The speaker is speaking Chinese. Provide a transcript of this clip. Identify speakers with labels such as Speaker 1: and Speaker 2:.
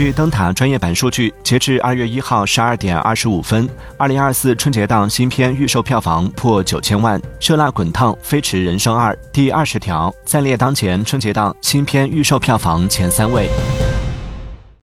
Speaker 1: 据灯塔专业版数据截至二月一号十二点二十五分二零二四春节档新片预售票房破九千万热辣滚烫飞驰人生二第二十条暂列当前春节档新片预售票房前三位。